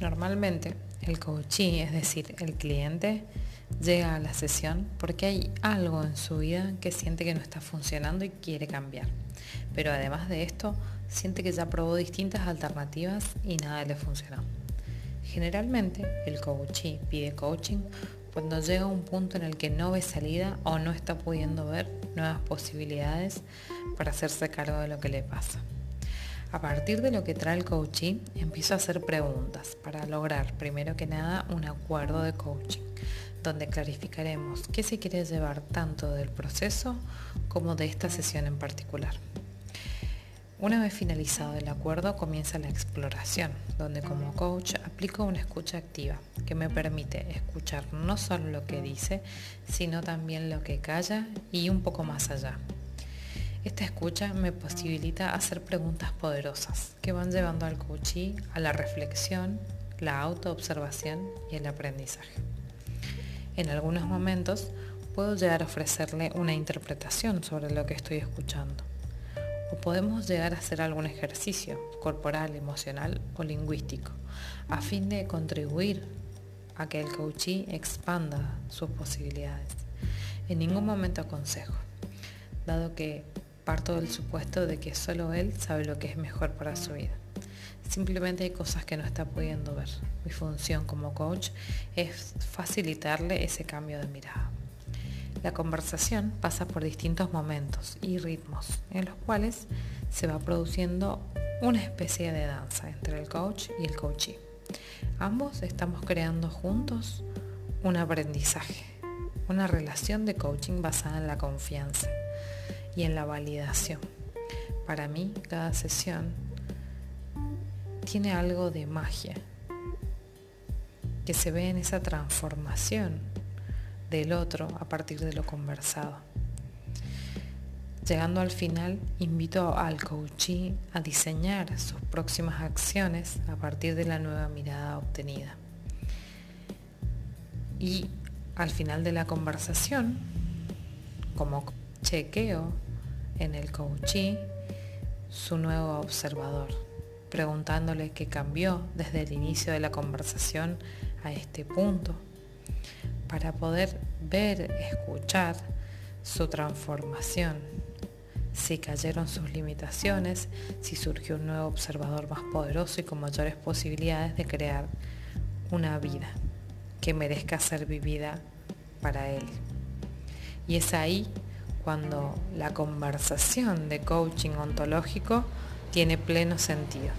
Normalmente el coachee, es decir, el cliente, llega a la sesión porque hay algo en su vida que siente que no está funcionando y quiere cambiar. Pero además de esto, siente que ya probó distintas alternativas y nada le funcionó. Generalmente el coachee pide coaching cuando llega a un punto en el que no ve salida o no está pudiendo ver nuevas posibilidades para hacerse cargo de lo que le pasa. A partir de lo que trae el coaching, empiezo a hacer preguntas para lograr, primero que nada, un acuerdo de coaching, donde clarificaremos qué se quiere llevar tanto del proceso como de esta sesión en particular. Una vez finalizado el acuerdo comienza la exploración, donde como coach aplico una escucha activa que me permite escuchar no solo lo que dice, sino también lo que calla y un poco más allá. Esta escucha me posibilita hacer preguntas poderosas que van llevando al coachee a la reflexión, la autoobservación y el aprendizaje. En algunos momentos puedo llegar a ofrecerle una interpretación sobre lo que estoy escuchando. O podemos llegar a hacer algún ejercicio corporal, emocional o lingüístico a fin de contribuir a que el coachee expanda sus posibilidades. En ningún momento aconsejo, dado que Parto del supuesto de que solo él sabe lo que es mejor para su vida. Simplemente hay cosas que no está pudiendo ver. Mi función como coach es facilitarle ese cambio de mirada. La conversación pasa por distintos momentos y ritmos en los cuales se va produciendo una especie de danza entre el coach y el coachee. Ambos estamos creando juntos un aprendizaje, una relación de coaching basada en la confianza y en la validación. Para mí, cada sesión tiene algo de magia que se ve en esa transformación del otro a partir de lo conversado. Llegando al final, invito al coachee a diseñar sus próximas acciones a partir de la nueva mirada obtenida. Y al final de la conversación, como chequeo en el coachee su nuevo observador, preguntándole qué cambió desde el inicio de la conversación a este punto, para poder ver, escuchar su transformación, si cayeron sus limitaciones, si surgió un nuevo observador más poderoso y con mayores posibilidades de crear una vida que merezca ser vivida para él. Y es ahí cuando la conversación de coaching ontológico tiene pleno sentido.